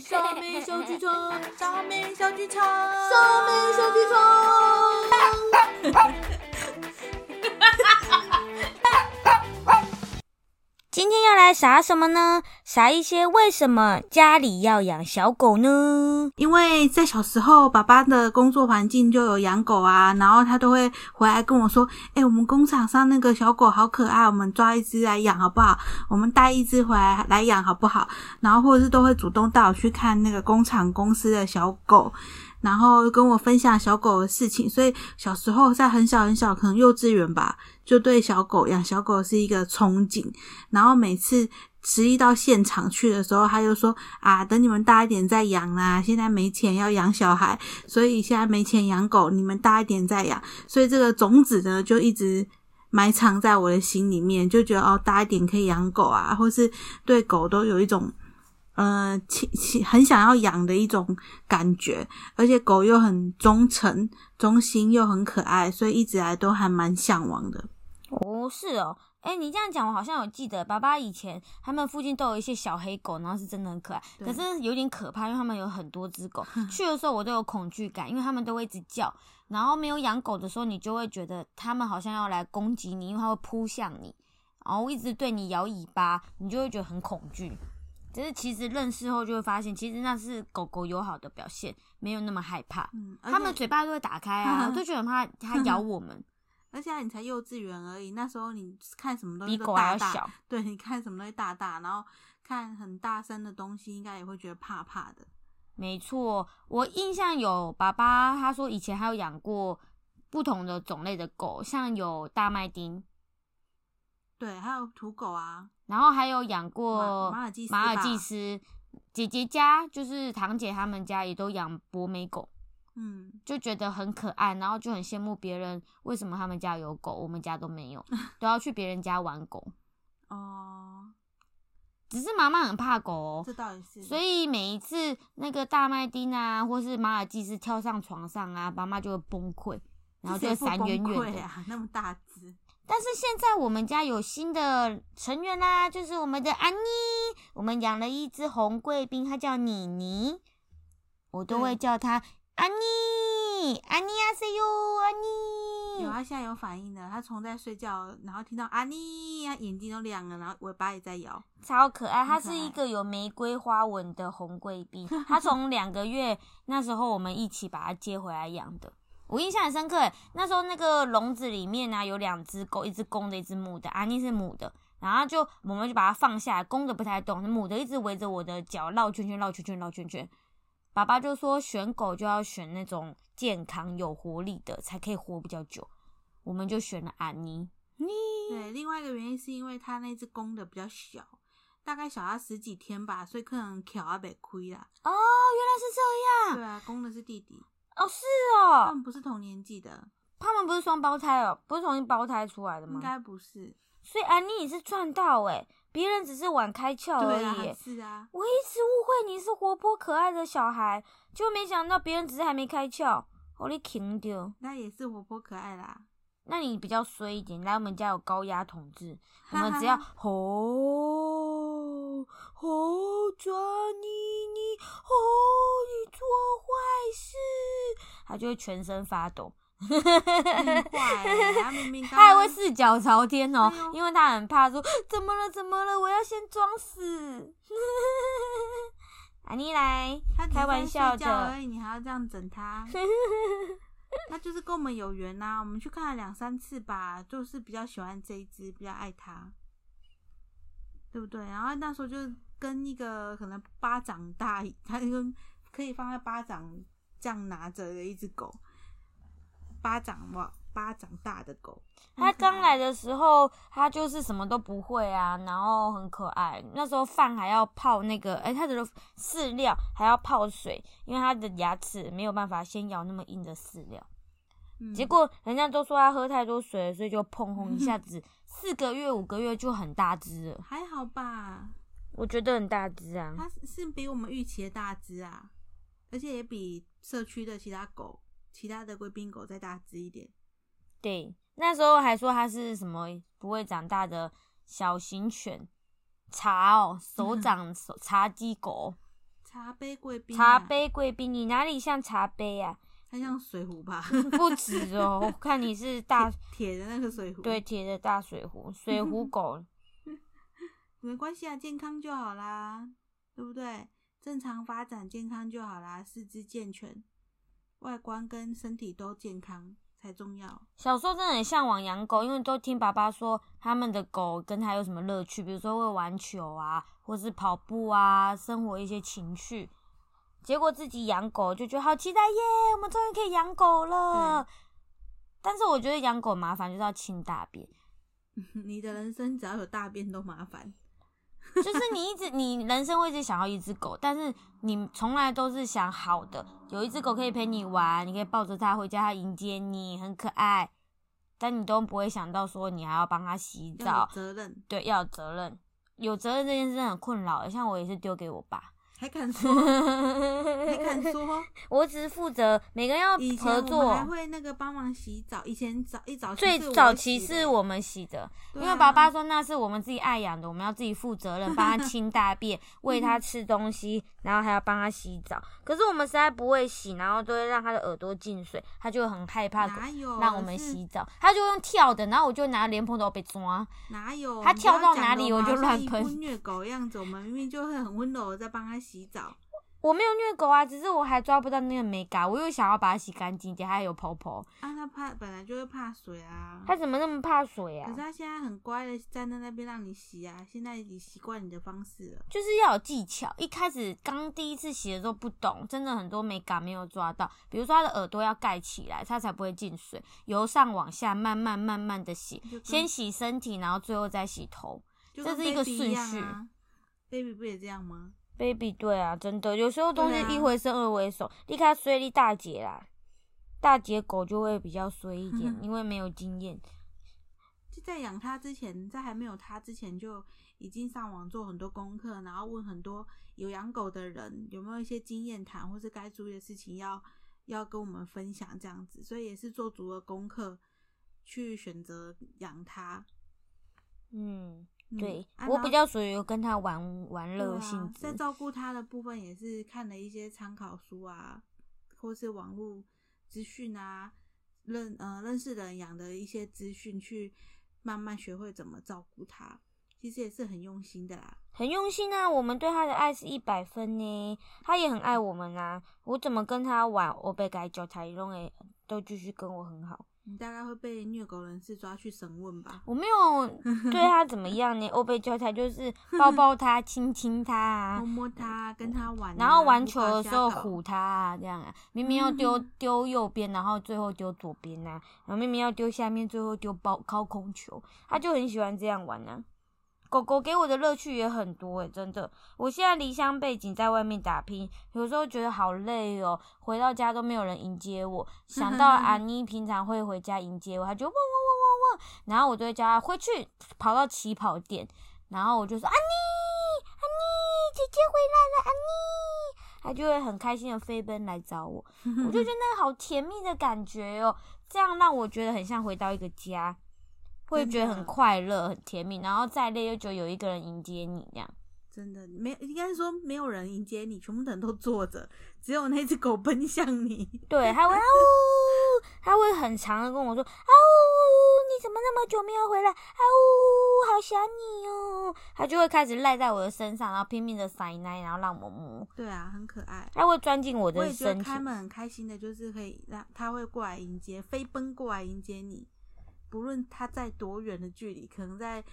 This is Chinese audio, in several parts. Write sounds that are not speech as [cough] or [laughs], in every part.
[laughs] 小美小剧场，小美小剧场，小美小剧场。今天要来撒什么呢？撒一些为什么家里要养小狗呢？因为在小时候，爸爸的工作环境就有养狗啊，然后他都会回来跟我说：“哎、我们工厂上那个小狗好可爱，我们抓一只来养好不好？我们带一只回来来养好不好？”然后或者是都会主动带我去看那个工厂公司的小狗。然后跟我分享小狗的事情，所以小时候在很小很小，可能幼稚园吧，就对小狗养小狗是一个憧憬。然后每次十一到现场去的时候，他就说啊，等你们大一点再养啦，现在没钱要养小孩，所以现在没钱养狗，你们大一点再养。所以这个种子呢，就一直埋藏在我的心里面，就觉得哦，大一点可以养狗啊，或是对狗都有一种。呃，很想要养的一种感觉，而且狗又很忠诚、忠心，又很可爱，所以一直来都还蛮向往的。哦，是哦，哎，你这样讲，我好像有记得，爸爸以前他们附近都有一些小黑狗，然后是真的很可爱，可是有点可怕，因为他们有很多只狗，[laughs] 去的时候我都有恐惧感，因为他们都会一直叫，然后没有养狗的时候，你就会觉得他们好像要来攻击你，因为它会扑向你，然后一直对你摇尾巴，你就会觉得很恐惧。只是其实认识后就会发现，其实那是狗狗友好的表现，没有那么害怕。嗯，它们嘴巴都会打开啊，[laughs] 我都觉得很怕它咬我们，而且你才幼稚园而已，那时候你看什么东西比狗都大大。对，你看什么东西大大，然后看很大声的东西，应该也会觉得怕怕的。没错，我印象有爸爸他说以前还有养过不同的种类的狗，像有大麦丁，对，还有土狗啊，然后还有养过马马尔济斯。姐姐家就是堂姐他们家也都养博美狗，嗯，就觉得很可爱，然后就很羡慕别人为什么他们家有狗，我们家都没有，[laughs] 都要去别人家玩狗。哦，只是妈妈很怕狗哦，这倒也是，所以每一次那个大麦丁啊，或是马尔济斯跳上床上啊，妈妈就会崩溃，然后就会闪远远的。啊，那么大只，但是现在我们家有新的成员啦，就是我们的安妮。我们养了一只红贵宾，它叫妮妮，我都会叫它安妮，安妮阿 say 哟，安妮。有，啊现在有反应了，它从在睡觉，然后听到安妮，它眼睛都亮了，然后尾巴也在摇，超可爱，它是一个有玫瑰花纹的红贵宾。[laughs] 它从两个月那时候我们一起把它接回来养的，我印象很深刻诶。那时候那个笼子里面呢、有两只狗，一只公的，一只母的。安妮是母的，然后就我们就把它放下来，公的不太动，母的一直围着我的脚绕圈圈，绕圈圈，绕圈圈。爸爸就说选狗就要选那种健康有活力的，才可以活比较久。我们就选了安妮。对，另外一个原因是因为它那只公的比较小，大概小它十几天吧，所以可能挑啊被亏啦。哦，原来是这样。对啊，公的是弟弟，哦，是哦他哦。们不是同年纪的，他们不是双胞胎哦，不是从胞胎出来的吗？应该不是。所以安妮也是赚到诶，别人只是晚开窍而已耶。，是啊，我一直误会你是活泼可爱的小孩，就没想到别人只是还没开窍，我你停掉。那也是活泼可爱啦。那你比较衰一点，来我们家有高压统治，我们只要吼吼抓你你吼你做坏事，他就会全身发抖。[laughs] 很坏欸，他明明他还会四脚朝天哦哎，因为他很怕说怎么了怎么了，我要先装死。[laughs] 安妮来他开玩笑而已，你还要这样整他？[laughs] 他就是跟我们有缘呐、我们去看了两三次吧，就是比较喜欢这一只，比较爱它，对不对？然后那时候就跟一个可能巴掌大，它一个可以放在巴掌这样拿着的一只狗，巴掌哇，巴掌大的狗。他很可爱刚来的时候，它就是什么都不会啊，然后很可爱。那时候饭还要泡那个，哎、它的饲料还要泡水，因为它的牙齿没有办法先咬那么硬的饲料。嗯结果人家都说它喝太多水，所以就砰轰一下子，四个月五个月就很大只了。还好吧，我觉得很大只啊。它是是比我们预期的大只啊，而且也比社区的其他狗、其他的贵宾狗再大只一点。对，那时候还说它是什么不会长大的小型犬，茶哦，手 [laughs] 掌手茶鸡狗，茶杯贵宾、茶，杯贵宾，你哪里像茶杯啊？它像水壶吧？不止哦，我看你是大铁的那个水壶。对，铁的大水壶，水壶 [laughs] 狗。[laughs] 没关系啊，健康就好啦，对不对？正常发展，健康就好啦，四肢健全，外观跟身体都健康才重要。小时候真的很向往养狗，因为都听爸爸说他们的狗跟他有什么乐趣，比如说会玩球啊，或是跑步啊，生活一些情趣。结果自己养狗就觉得好期待耶，我们终于可以养狗了。但是我觉得养狗麻烦，就是要清大便。[laughs] 你的人生只要有大便都麻烦。就是你一直，你人生会一直想要一只狗，但是你从来都是想好的，有一只狗可以陪你玩，你可以抱着它回家，它迎接你，很可爱。但你都不会想到说你还要帮它洗要澡有，责任，对，要有责任，有责任这件事很困扰。像我也是丢给我爸，还敢说，[laughs] 还敢说。我只是负责每个人要以前合我们还作。会那个帮忙洗澡，以前早一早最早期是我们洗的，对因为爸爸啊说那是我们自己爱养的，我们要自己负责任，帮他清大便，[laughs] 喂他吃东西，然后还要帮他洗澡。可是我们实在不会洗，然后都会让他的耳朵进水，他就会很害怕哪有让我们洗澡，他就用跳的，然后我就拿莲蓬头被抓。哪有？他你不要跳到讲得们哪里我就好像一副乱喷虐狗的样子，我们明明就会很温柔的在帮他洗澡。我没有虐狗啊，只是我还抓不到那个美感，我又想要把它洗干净，底下还有泡泡。啊，他怕本来就会怕水啊。他怎么那么怕水啊可是？他现在很乖的站在那边让你洗啊，现在已经习惯你的方式了。就是要有技巧。一开始刚第一次洗的时候不懂，真的很多美感没有抓到。比如说他的耳朵要盖起来，它才不会进水。由上往下慢慢慢慢的洗先洗身体，然后最后再洗头。这是一个顺序啊。baby 不也这样吗？baby，对啊，真的，有时候东西一回生二回熟，你看水里大姐啦，大姐狗就会比较衰一点，[laughs] 因为没有经验。就在养它之前，在还没有它之前，就已经上网做很多功课，然后问很多有养狗的人有没有一些经验谈，或是该注意的事情要要跟我们分享这样子，所以也是做足了功课去选择养它。嗯，嗯对、啊我比较属于跟他玩玩乐性质。在照顾他的部分，也是看了一些参考书啊，或是网络资讯啊，认呃认识的人养的一些资讯，去慢慢学会怎么照顾他。其实也是很用心的啦。很用心啊，我们对他的爱是一百分呢，他也很爱我们啊。我怎么跟他玩，我被改教他拢会都继续跟我很好。你大概会被虐狗人士抓去审问吧？我没有 [laughs] 对他怎么样呢？欧贝教他就是抱抱他、亲亲他啊 [laughs] 摸，摸他，跟他玩啊、然后玩球的时候唬他啊，这样啊。明明要丢丢右边，然后最后丢左边啊、然后明明要丢下面，最后丢包高空球，他就很喜欢这样玩啊。狗狗给我的乐趣也很多诶、真的。我现在离乡背景，在外面打拼，有时候觉得好累哦，回到家都没有人迎接我。想到安 [laughs] 妮平常会回家迎接我，她就汪汪汪汪汪，然后我就会叫她回去，跑到起跑点，然后我就说安妮，安妮，姐姐回来了，安妮，他就会很开心的飞奔来找我，我就觉得那个好甜蜜的感觉哦，这样让我觉得很像回到一个家。会觉得很快乐、很甜蜜，然后再累又觉得有一个人迎接你，这样。真的没应该说没有人迎接你，全部的人都坐着，只有那只狗奔向你。对，它会啊呜，[laughs] 它会很长的跟我说啊呜，你怎么那么久没有回来？啊呜，好想你哦。它就会开始赖在我的身上，然后拼命的塞奶，然后让我摸。对啊，很可爱。它会钻进我我的也觉得身体开。门很开心的，就是可以让它会过来迎接，飞奔过来迎接你，不论他在多远的距离，可能在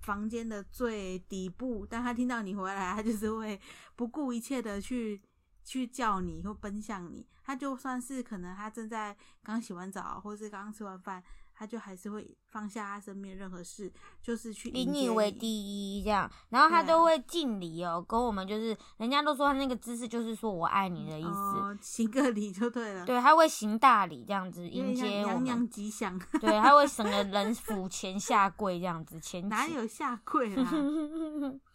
房间的最底部，当他听到你回来，他就是会不顾一切的去去叫你或奔向你。他就算是可能他正在刚洗完澡，或是刚吃完饭，它就还是会放下他身边任何事，就是去以你为第一，这样，然后他都会敬礼哦，跟我们就是，人家都说他那个姿势就是说我爱你的意思，哦，行个礼就对了，对，他会行大礼这样子迎接我们娘娘，吉祥，对，他会省得人俯前下跪这样子，前 [laughs] 哪有下跪啦？[laughs]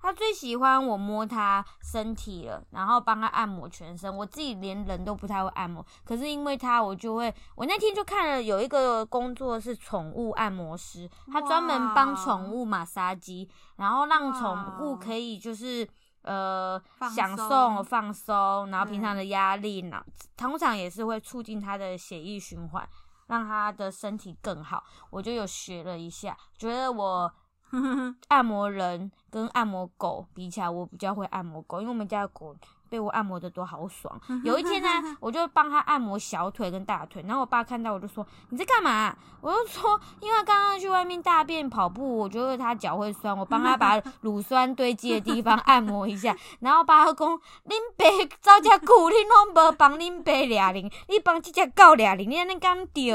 他最喜欢我摸他身体了，然后帮他按摩全身。我自己连人都不太会按摩，可是因为他，我就会。我那天就看了有一个工作是宠物按摩师，他专门帮哇宠物马杀鸡，然后让哇宠物可以就是呃享松受放松，然后平常的压力呢，通常也是会促进他的血液循环，让他的身体更好。我就有学了一下，觉得我 [laughs] 按摩人跟按摩狗比起来，我比较会按摩狗，因为我们家的狗被我按摩的多好爽。有一天呢，我就帮他按摩小腿跟大腿，然后我爸看到我就说：“你在干嘛？”我就说：“因为刚刚去外面大便跑步，我觉得他脚会酸，我帮他把 [laughs] 乳酸堆积的地方按摩一下。”然后爸就讲：“恁爸走遮久，恁拢无帮恁爸俩零，你帮这只狗俩零，你安尼敢对？”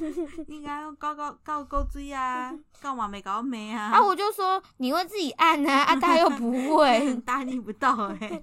[laughs] 应该告告告够水啊，告嘛没搞没啊。啊，我就说你会自己按啊，啊，他又不会。[laughs] 打你不到哎、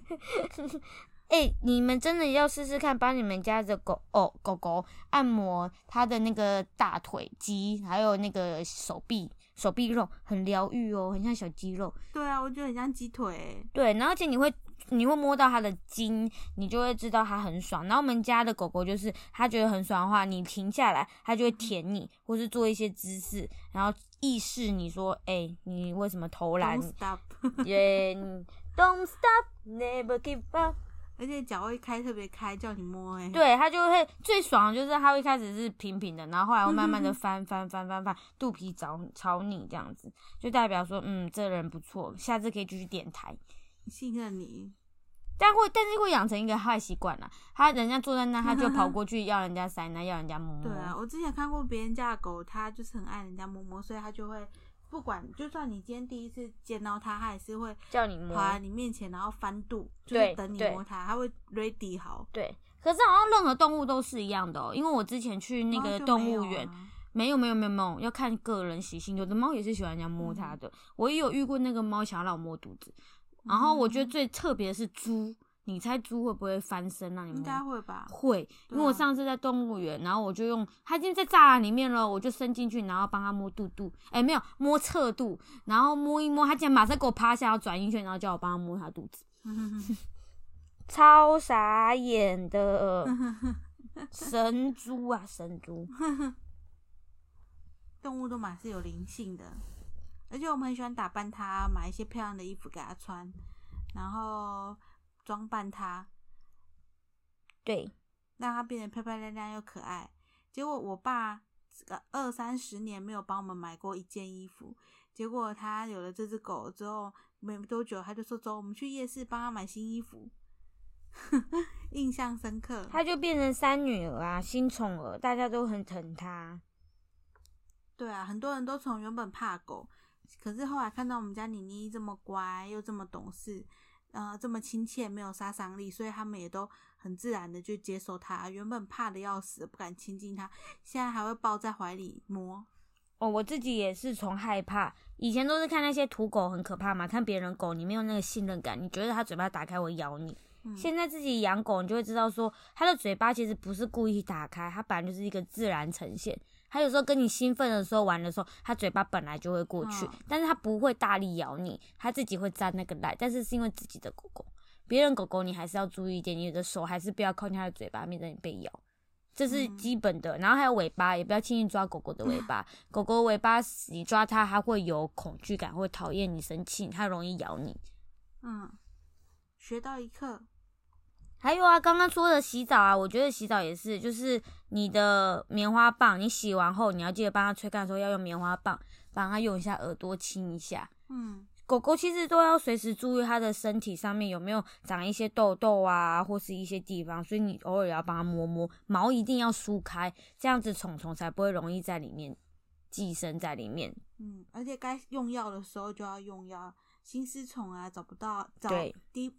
[laughs] 哎、你们真的要试试看，帮你们家的狗哦狗狗按摩它的那个大腿肌，还有那个手臂手臂肉，很疗愈哦，很像小肌肉。对啊，我觉得很像鸡腿、欸。对，然后而且你会你会摸到它的筋，你就会知道它很爽。然后我们家的狗狗就是它觉得很爽的话，你停下来，它就会舔你，或是做一些姿势，然后意示你说，哎、你为什么偷懒 Don't？stop，[laughs] 耶、你 Don't stop, never give up。而且脚会开特别开，叫你摸哎、欸。对，它就会最爽的就是它会一开始是平平的，然后后来会慢慢的翻翻翻翻翻，肚皮朝朝你这样子，就代表说，嗯，这人不错，下次可以继续点台。信任你，但会，但是会养成一个坏习惯啦。他人家坐在那，他就跑过去要人家塞奶，要人家摸摸。对啊，我之前看过别人家的狗，它就是很爱人家摸摸，所以它就会不管，就算你今天第一次见到它，它也是会叫你摸跑。来你面前，然后翻肚，就是等你摸它，它会 ready 好。对，可是好像任何动物都是一样的哦、因为我之前去那个动物园，啊没有没有没有没有，要看个人习性，有的猫也是喜欢人家摸它的。我也有遇过那个猫想要让我摸肚子，然后我觉得最特别的是猪，你猜猪会不会翻身那你们？应该会吧？会，因为我上次在动物园，然后我就用它已经在栅栏里面了，我就伸进去，然后帮它摸肚肚，哎、没有摸侧肚，然后摸一摸，它竟然马上给我趴下，要转一圈，然后叫我帮它摸它肚子，[laughs] 超傻眼的，神猪啊神猪，动物都蛮是有灵性的，而且我们很喜欢打扮它，买一些漂亮的衣服给它穿，然后装扮它，对，让它变得漂漂亮亮又可爱。结果我爸这个二三十年没有帮我们买过一件衣服，结果他有了这只狗之后，没多久他就说：“走，我们去夜市帮他买新衣服。[laughs] ”印象深刻。它就变成三女儿啊，新宠儿，大家都很疼它。对啊，很多人都从原本怕狗，可是后来看到我们家妮妮这么乖又这么懂事，呃，这么亲切，没有杀伤力，所以他们也都很自然的就接受它。原本怕的要死，不敢亲近它，现在还会抱在怀里摸。哦，我自己也是从害怕，以前都是看那些土狗很可怕嘛，看别人狗你没有那个信任感，你觉得它嘴巴打开会咬你。嗯现在自己养狗，你就会知道说，它的嘴巴其实不是故意打开，它本来就是一个自然呈现。它有时候跟你兴奋的时候玩的时候，它嘴巴本来就会过去，嗯但是它不会大力咬你，它自己会沾那个奶，但是是因为自己的狗狗，别人狗狗你还是要注意一点，你的手还是不要靠近它的嘴巴，免得你被咬。这是嗯基本的，然后还有尾巴，也不要轻易抓狗狗的尾巴。[clears throat] 狗狗尾巴你抓它，它会有恐惧感，会讨厌你、生气，它容易咬你。嗯，学到一课。还有啊，刚刚说的洗澡啊，我觉得洗澡也是，就是你的棉花棒，你洗完后你要记得帮它吹干的时候要用棉花棒帮它用一下耳朵清一下。嗯，狗狗其实都要随时注意它的身体上面有没有长一些痘痘啊，或是一些地方，所以你偶尔也要帮它摸摸，毛一定要梳开，这样子虫虫才不会容易在里面寄生在里面。嗯，而且该用药的时候就要用药，心丝虫啊找不到，找对低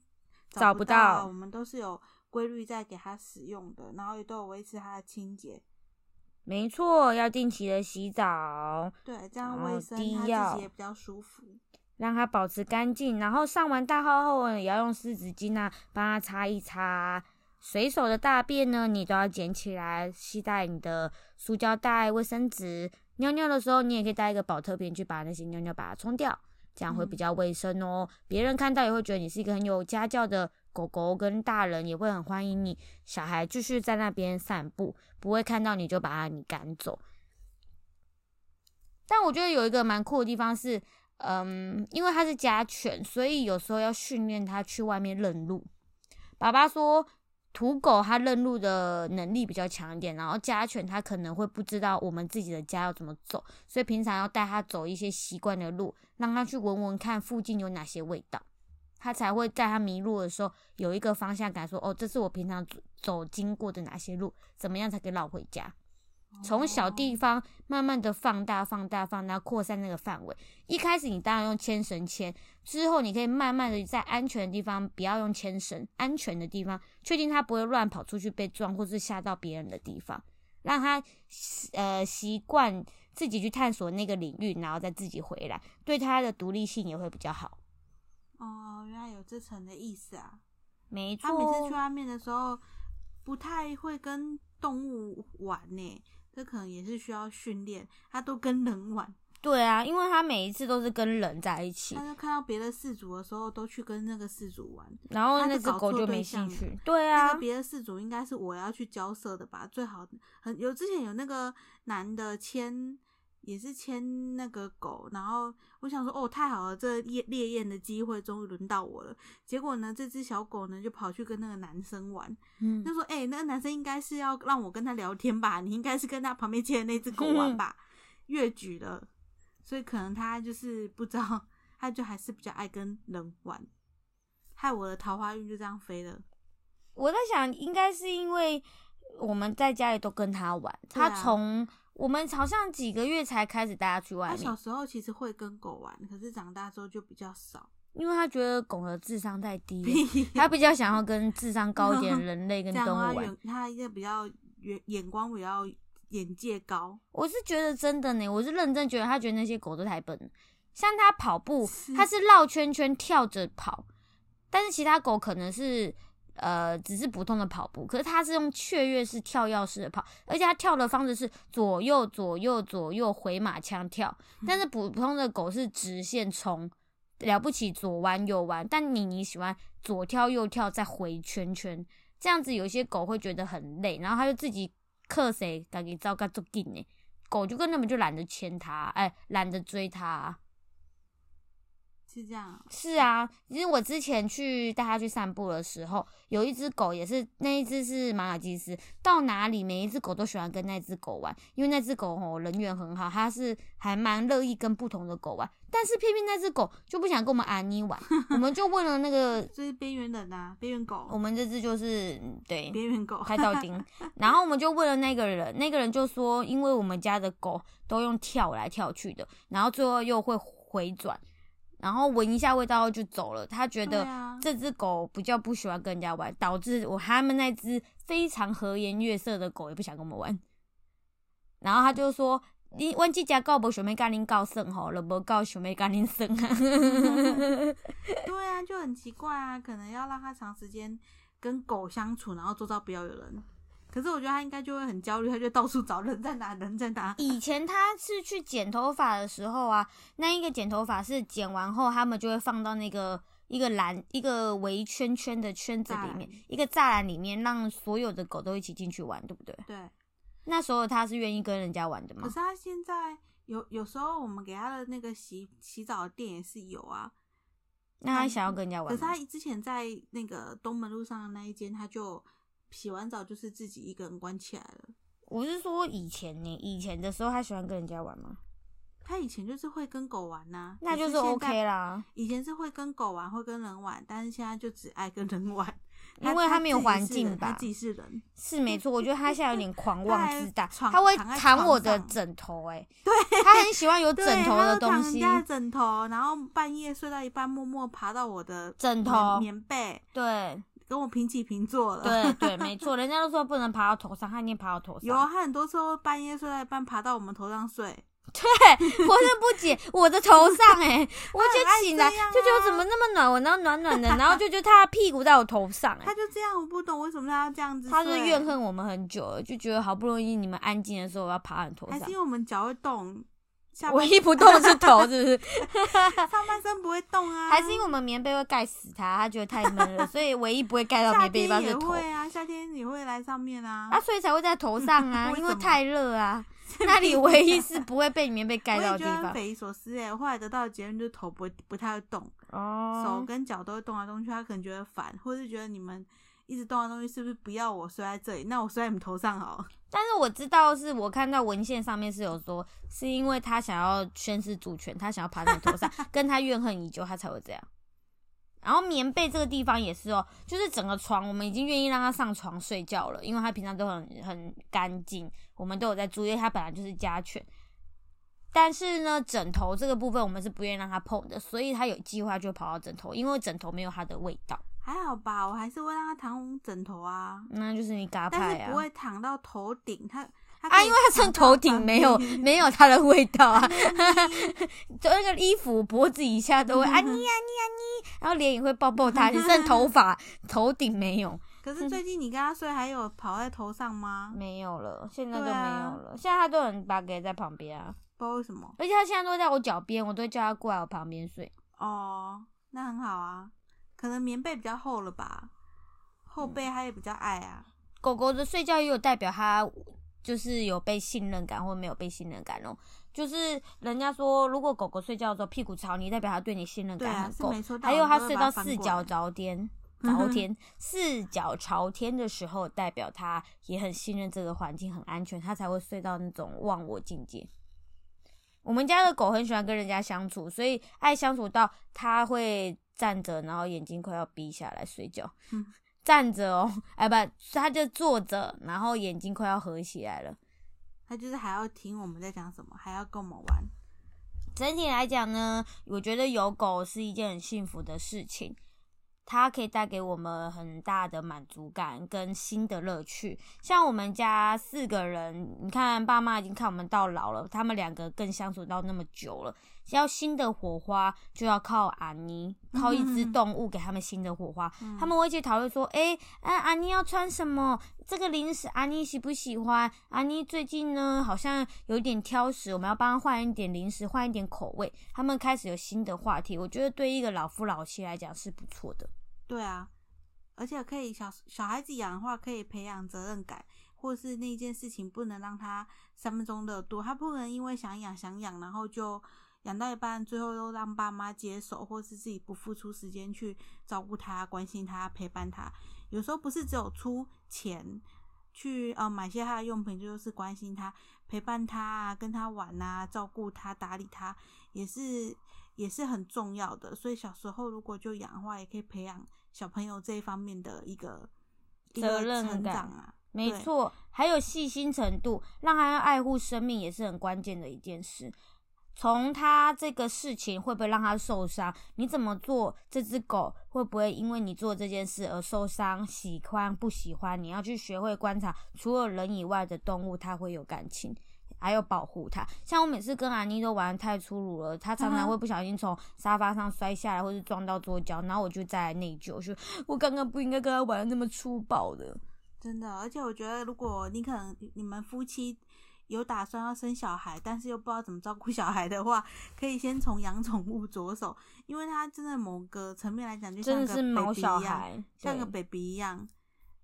找不不到我们都是有规律在给它使用的，然后也都有维持它的清洁。没错，要定期的洗澡，对，这样卫生它自己也比较舒服。让它保持干净。然后上完大号后，也要用湿纸巾啊，帮它擦一擦。随手的大便呢，你都要捡起来，系带你的塑胶袋、卫生纸。尿尿的时候，你也可以带一个保特瓶去把那些尿尿把它冲掉，这样会比较卫生哦。别人看到也会觉得你是一个很有家教的狗狗，跟大人也会很欢迎你。小孩继续在那边散步，不会看到你就把它你赶走。但我觉得有一个蛮酷的地方是，嗯，因为它是家犬，所以有时候要训练它去外面认路。爸爸说，土狗它认路的能力比较强一点，然后家犬它可能会不知道我们自己的家要怎么走，所以平常要带它走一些习惯的路，让它去闻闻看附近有哪些味道，它才会在它迷路的时候有一个方向感，说哦，这是我平常走走经过的哪些路，怎么样才可以绕回家。从小地方慢慢的放大、放大、放大，扩散那个范围。一开始你当然用牵绳牵，之后你可以慢慢的在安全的地方，不要用牵绳，安全的地方，确定它不会乱跑出去被撞，或是吓到别人的地方，让它呃习惯自己去探索那个领域，然后再自己回来，对它的独立性也会比较好。哦，原来有这层的意思啊！没错，他每次去外面的时候，不太会跟动物玩呢。这可能也是需要训练，他都跟人玩。对啊，因为他每一次都是跟人在一起，他就看到别的饲主的时候，都去跟那个饲主玩，然后那只狗就没兴趣。对啊，别的饲主应该是我要去交涉的吧？最好很有之前有那个男的牵。也是牵那个狗，然后我想说，哦，太好了，这烈烈焰的机会终于轮到我了。结果呢，这只小狗呢就跑去跟那个男生玩，嗯，就说，哎，那个男生应该是要让我跟他聊天吧？你应该是跟他旁边牵的那只狗玩吧？[laughs] 越举了，所以可能他就是不知道，他就还是比较爱跟人玩，害我的桃花运就这样飞了。我在想，应该是因为我们在家里都跟他玩，他从。我们好像几个月才开始带它去外面。他小时候其实会跟狗玩，可是长大之后就比较少，因为他觉得狗的智商太低，他比较想要跟智商高一点人类跟 [laughs] 动物玩。他一个比较眼眼光比较眼界高。我是觉得真的呢，我是认真觉得他觉得那些狗都太笨。像他跑步，他是绕圈圈跳着跑，但是其他狗可能是。呃，只是普通的跑步，可是它是用雀跃式跳跃式的跑，而且它跳的方式是左右左右左右回马枪跳。但是普通的狗是直线冲，了不起左弯右弯，但你你喜欢左跳右跳再回圈圈，这样子有些狗会觉得很累，然后它就自己克谁，自己糟糕做劲呢？狗就根本就懒得牵它，哎，懒得追它。是这样，是啊，其实我之前去带它去散步的时候，有一只狗也是，那一只是马尔济斯，到哪里每一只狗都喜欢跟那只狗玩，因为那只狗吼人缘很好，它是还蛮乐意跟不同的狗玩，但是偏偏那只狗就不想跟我们安妮玩，[laughs] 我们就问了那个，[laughs] 这是边缘人啊，边缘狗，我们这只就是对边缘狗，开到丁，[laughs] 然后我们就问了那个人，那个人就说，因为我们家的狗都用跳来跳去的，然后最后又会回转。然后闻一下味道就走了，他觉得这只狗比较不喜欢跟人家玩，导致我他们那只非常和颜悦色的狗也不想跟我们玩。然后他就说：“你问这家狗不想要跟您告生吼，了不告想要跟您生啊？” [laughs] [laughs] 对啊，就很奇怪啊，可能要让它长时间跟狗相处，然后做到不要有人。可是我觉得他应该就会很焦虑，他就到处找人在哪，人在哪。以前他是去剪头发的时候啊，那一个剪头发是剪完后，他们就会放到那个一个篮一个围圈圈的圈子里面，一个栅栏里面，让所有的狗都一起进去玩，对不对？对。那时候他是愿意跟人家玩的吗？可是他现在有有时候我们给他的那个洗洗澡的店也是有啊。那他想要跟人家玩？可是他之前在那个东门路上的那一间，他就。洗完澡就是自己一个人关起来了。我是说以前呢，以前的时候他喜欢跟人家玩吗？他以前就是会跟狗玩呐，那就是 OK 啦。以前是会跟狗玩，会跟人玩，但是现在就只爱跟人玩，因为他没有环境吧？他自己是人，是没错。我觉得他现在有点狂 [laughs] 妄自大，他会躺我的枕头，哎，对他很喜欢有枕头的东西，枕头，然后半夜睡到一半，默默爬到我的枕头、棉被，对。跟我平起平坐了。对对，[laughs] 没错，人家都说不能爬到头上，他已经爬到头上。有啊，他很多时候半夜睡在一半爬到我们头上睡。[laughs] 对，我是不解我的头上哎，我就起来就觉得怎么那么暖，我然后暖暖的，然后就觉得他的屁股在我头上哎。他就这样，我不懂为什么他要这样子。他是怨恨我们很久了，就觉得好不容易你们安静的时候，我要爬你头上。还是因为我们脚会动。唯一不动是头，是不是？[laughs] 上半身不会动啊，还是因为我们棉被会盖死它，它觉得太闷了，[laughs] 所以唯一不会盖到夏棉被地天也方是头。会啊，夏天也会来上面啊。啊，所以才会在头上啊，[laughs] 为因为太热啊。那里唯一是不会被棉被盖我到的地方。也觉得匪夷所思哎，我后来得到的结论就是头不不太会动，手哦，跟脚都会动来动去，他可能觉得烦，或是觉得你们一直动来动去，是不是不要我睡在这里？那我睡在你们头上好了。但是我知道是我看到文献上面是有说，是因为他想要宣示主权，他想要爬在你头上，跟他怨恨已久，他才会这样。[laughs] 然后棉被这个地方也是哦，就是整个床我们已经愿意让他上床睡觉了，因为他平常都很很干净，我们都有在注意，因为他本来就是家犬。但是呢，枕头这个部分我们是不愿意让他碰的，所以他有计划就跑到枕头，因为枕头没有它的味道，还好吧，我还是会让他躺枕头啊，那就是你嘎但派啊。是不会躺到头顶。他他啊，因为它剩头顶没有没有它的味道啊，[laughs] 就那个衣服脖子以下都会啊你啊你啊你，然后脸也会抱抱他，[laughs] 只剩头发头顶没有。可是最近你跟他睡，还有跑在头上吗？没有了，现在都对没啊有了，现在他都很把给在旁边啊，不知道为什么。而且他现在都在我脚边，我都会叫他过来我旁边睡。哦，那很好啊，可能棉被比较厚了吧，后背它也比较爱啊。狗狗的睡觉也有代表它就是有被信任感或没有被信任感哦。就是人家说，如果狗狗睡觉的时候屁股朝你，代表它对你信任感很够。还有它睡到四脚 [laughs] 朝天，朝天四脚朝天的时候，代表它也很信任这个环境，很安全，它才会睡到那种忘我境界。我们家的狗很喜欢跟人家相处，所以爱相处到它会站着，然后眼睛快要闭下来睡觉。嗯 [laughs] 站着哦，哎不，它就坐着，然后眼睛快要合起来了。它就是还要听我们在讲什么，还要跟我们玩。整体来讲呢，我觉得有狗是一件很幸福的事情，它可以带给我们很大的满足感跟新的乐趣。像我们家四个人，你看爸妈已经看我们到老了，他们两个更相处到那么久了，要新的火花就要靠阿妮，靠一只动物给他们新的火花。他们会一起讨论说，诶，啊，安妮要穿什么？这个零食阿妮喜不喜欢？阿妮最近呢好像有点挑食，我们要帮她换一点零食，换一点口味。他们开始有新的话题，我觉得对一个老夫老妻来讲是不错的。对啊，而且可以小小孩子养的话，可以培养责任感，或是那件事情不能让他三分钟热度，他不能因为想养想养，然后就养到一半，最后又让爸妈接手，或是自己不付出时间去照顾他、关心他、陪伴他。有时候不是只有出钱去呃买些他的用品，就是关心他、陪伴他啊，跟他玩啊，照顾他、打理他，也是也是很重要的。所以小时候如果就养的话，也可以培养小朋友这一方面的一个责任成感长啊。对没错，还有细心程度，让他要爱护生命也是很关键的一件事。从他这个事情会不会让他受伤？你怎么做？这只狗会不会因为你做这件事而受伤？喜欢不喜欢？你要去学会观察，除了人以外的动物，它会有感情，还有保护它。像我每次跟阿妮都玩得太粗鲁了，它常常会不小心从沙发上摔下来，或是撞到桌角，然后我就再来内疚，说我刚刚不应该跟它玩得那么粗暴的。真的，而且我觉得，如果你可能你们夫妻有打算要生小孩，但是又不知道怎么照顾小孩的话，可以先从养宠物着手，因为它真的某个层面来讲，就像个毛 baby 一样，小孩，像个 baby 一样。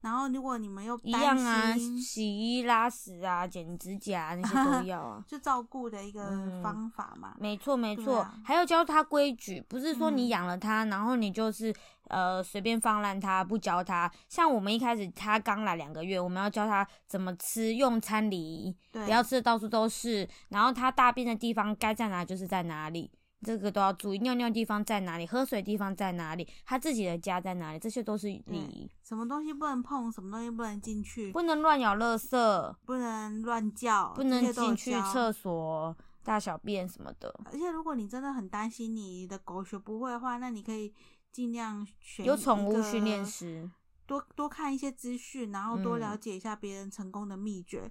然后，如果你们又一担样啊，洗衣、拉屎啊、剪指甲、那些都要啊。[laughs] 就照顾的一个嗯方法嘛。没错，没错，还要教他规矩，不是说你嗯养了它，然后你就是呃随便放烂它，不教它。像我们一开始他刚来两个月，我们要教他怎么吃用餐礼仪，不要吃的到处都是，然后他大便的地方该在哪就是在哪里。这个都要注意，尿尿地方在哪里，喝水地方在哪里，他自己的家在哪里，这些都是礼仪，什么东西不能碰，什么东西不能进去，不能乱咬垃圾，不能乱叫，不能进去教厕所大小便什么的。而且，如果你真的很担心你的狗学不会的话，那你可以尽量选有宠物一训练师，多多看一些资讯，然后多了嗯解一下别人成功的秘诀。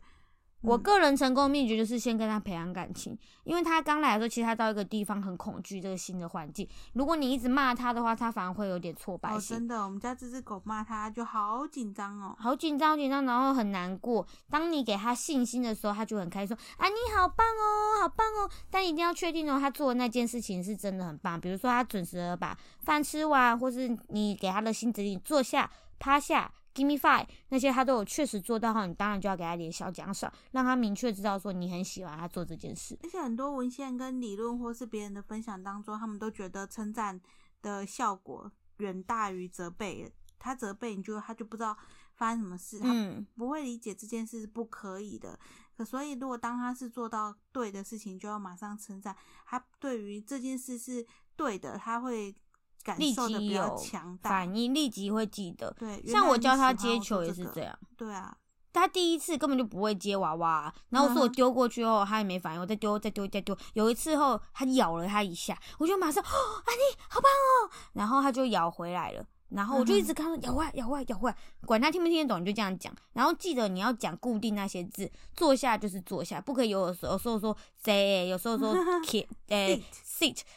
我嗯个人成功秘诀就是先跟他培养感情，因为他刚来的时候，其实他到一个地方很恐惧这个新的环境。如果你一直骂他的话，他反而会有点挫败哦，真的，我们家这只狗骂他就好紧张哦。好紧张，紧张，然后很难过。当你给他信心的时候，他就很开心说：“啊，你好棒哦，好棒哦！”但一定要确定哦，他做的那件事情是真的很棒。比如说，他准时的把饭吃完，或是你给他的新指令坐下、趴下、give me five 那些，他都有确实做到后，你当然就要给他点小奖赏，让他明确知道说你很喜欢他做这件事。而且很多文献跟理论或是别人的分享当中，他们都觉得称赞的效果远大于责备。他责备你就他就不知道发生什么事，他嗯，不会理解这件事是不可以的。可所以，如果当他是做到对的事情，就要马上称赞他。对于这件事是对的，他会感立受的比较即有强大。反应，立即会记得。对，像我教他接球也是这样。对啊，他第一次根本就不会接娃娃，然后我说我嗯丢过去后，他也没反应，我再丢再丢再丢。有一次后，他咬了他一下，我就马上哦，安妮好棒哦，然后他就咬回来了。然后我就一直跟他说咬回来，咬回来，咬回来，管他听不听得懂，你就这样讲。然后记得你要讲固定那些字，坐下就是坐下，不可以有的时候有时候说 say，有时候说 [laughs] 诶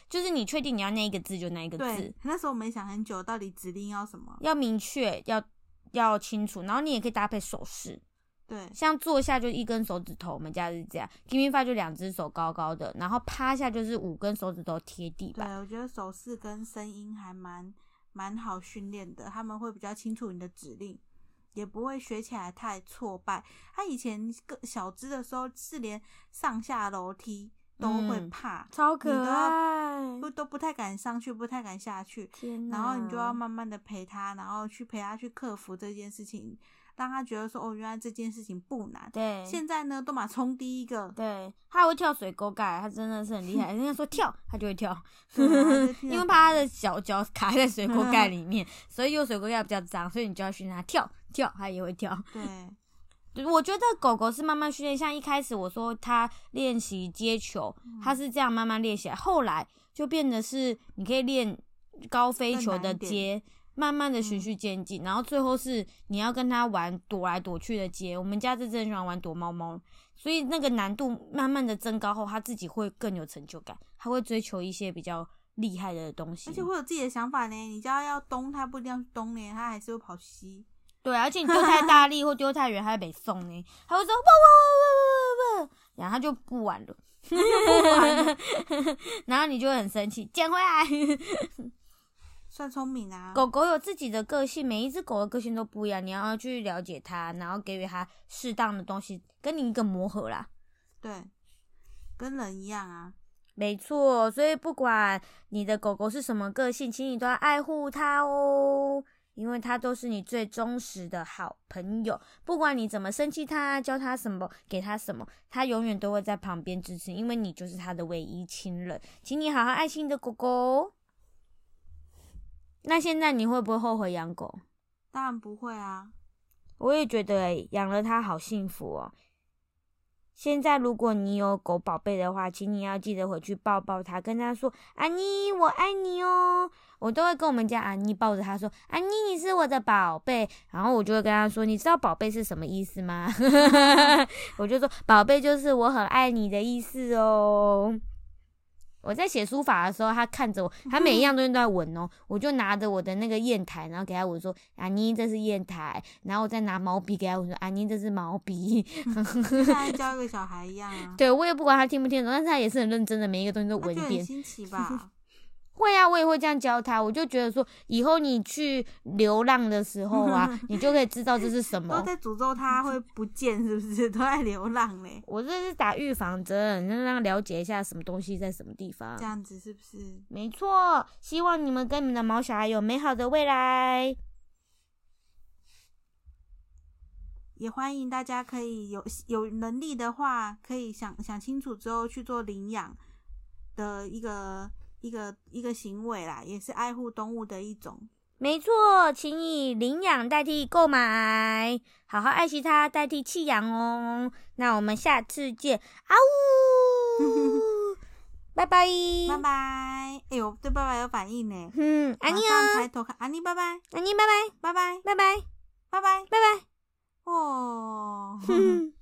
就是你确定你要那一个字就那一个字对，，那时候我们想很久，到底指令要什么？要明确，要要清楚。然后你也可以搭配手势。对，像坐下就一根手指头，我们家是这样；give me five 就两只手高高的，然后趴下就是五根手指头贴地对，板。我觉得手势跟声音还蛮蛮好训练的，他们会比较清楚你的指令，也不会学起来太挫败。他以前个小只的时候是连上下楼梯都会嗯怕，超可爱不都不太敢上去，不太敢下去，天然后你就要慢慢的陪他，然后去陪他去克服这件事情，让他觉得说哦，原来这件事情不难。对现在呢，都马冲第一个，对，他还会跳水沟盖，他真的是很厉害。[laughs] 人家说跳，他就会跳，[laughs] 因为怕他的小脚卡在水沟盖 [laughs] 里面，所以有水沟盖比较脏，所以你就要训练他跳跳，他也会跳。对我觉得狗狗是慢慢训练，像一开始我说它练习接球，嗯它是这样慢慢练起来，后来就变得是你可以练高飞球的接，慢慢的循嗯序渐进，然后最后是你要跟它玩躲来躲去的接。我们家这真的喜欢玩躲猫猫，所以那个难度慢慢的增高后，它自己会更有成就感，它会追求一些比较厉害的东西而。且会有自己的想法呢。你叫他要东，他不一定要去东呢，他还是会跑西。对，而且你丢太大力或丢太远，它会被送呢。它会说哇哇哇哇哇哇，然后它就不玩了，不玩了然后你就会很生气，捡回来。[laughs] 算聪明啊，狗狗有自己的个性，每一只狗的个性都不一样，你要去了解它，然后给予它适当的东西，跟你一个磨合啦。对，跟人一样啊。没错，所以不管你的狗狗是什么个性，请你都要爱护它哦，因为它都是你最忠实的好朋友。不管你怎么生气他，教他什么，给他什么，他永远都会在旁边支持，因为你就是他的唯一亲人。请你好好爱惜你的狗狗。那现在你会不会后悔养狗？当然不会啊，我也觉得欸养了它好幸福哦。现在如果你有狗宝贝的话，请你要记得回去抱抱它，跟它说：“安妮，我爱你哦。”我都会跟我们家安妮抱着它说：“安妮，你是我的宝贝。”然后我就会跟它说：“你知道宝贝是什么意思吗？” [laughs] 我就说：“宝贝就是我很爱你的意思哦。”我在写书法的时候，他看着我，他每一样东西都在闻哦。我就拿着我的那个砚台，然后给他闻说：“安妮，这是砚台。”然后我再拿毛笔给他闻说：“安妮，这是毛笔。[laughs] ”就像教一个小孩一样啊。对我也不管他听不听懂，但是他也是很认真的，每一个东西都闻一遍。新奇吧？[laughs] 会啊，我也会这样教他。我就觉得说，以后你去流浪的时候啊，[laughs] 你就可以知道这是什么都。在诅咒他会不见，是不是？[laughs] 都在流浪嘞，我这是打预防针，让他了解一下什么东西在什么地方这。样子是不是？没错，希望你们跟你们的毛小孩有美好的未来。也欢迎大家可以有有能力的话，可以想想清楚之后去做领养的一个一个一个行为啦，也是爱护动物的一种。没错，请以领养代替购买，好好爱惜它，代替弃养哦。那我们下次见，[laughs] 啊呜，拜拜，拜拜！哎呦，对拜拜有反应呢。嗯，安妮哦，抬头看，安妮，拜拜，安妮，拜拜，拜拜，拜拜，拜拜，拜拜。哦。哼 [laughs]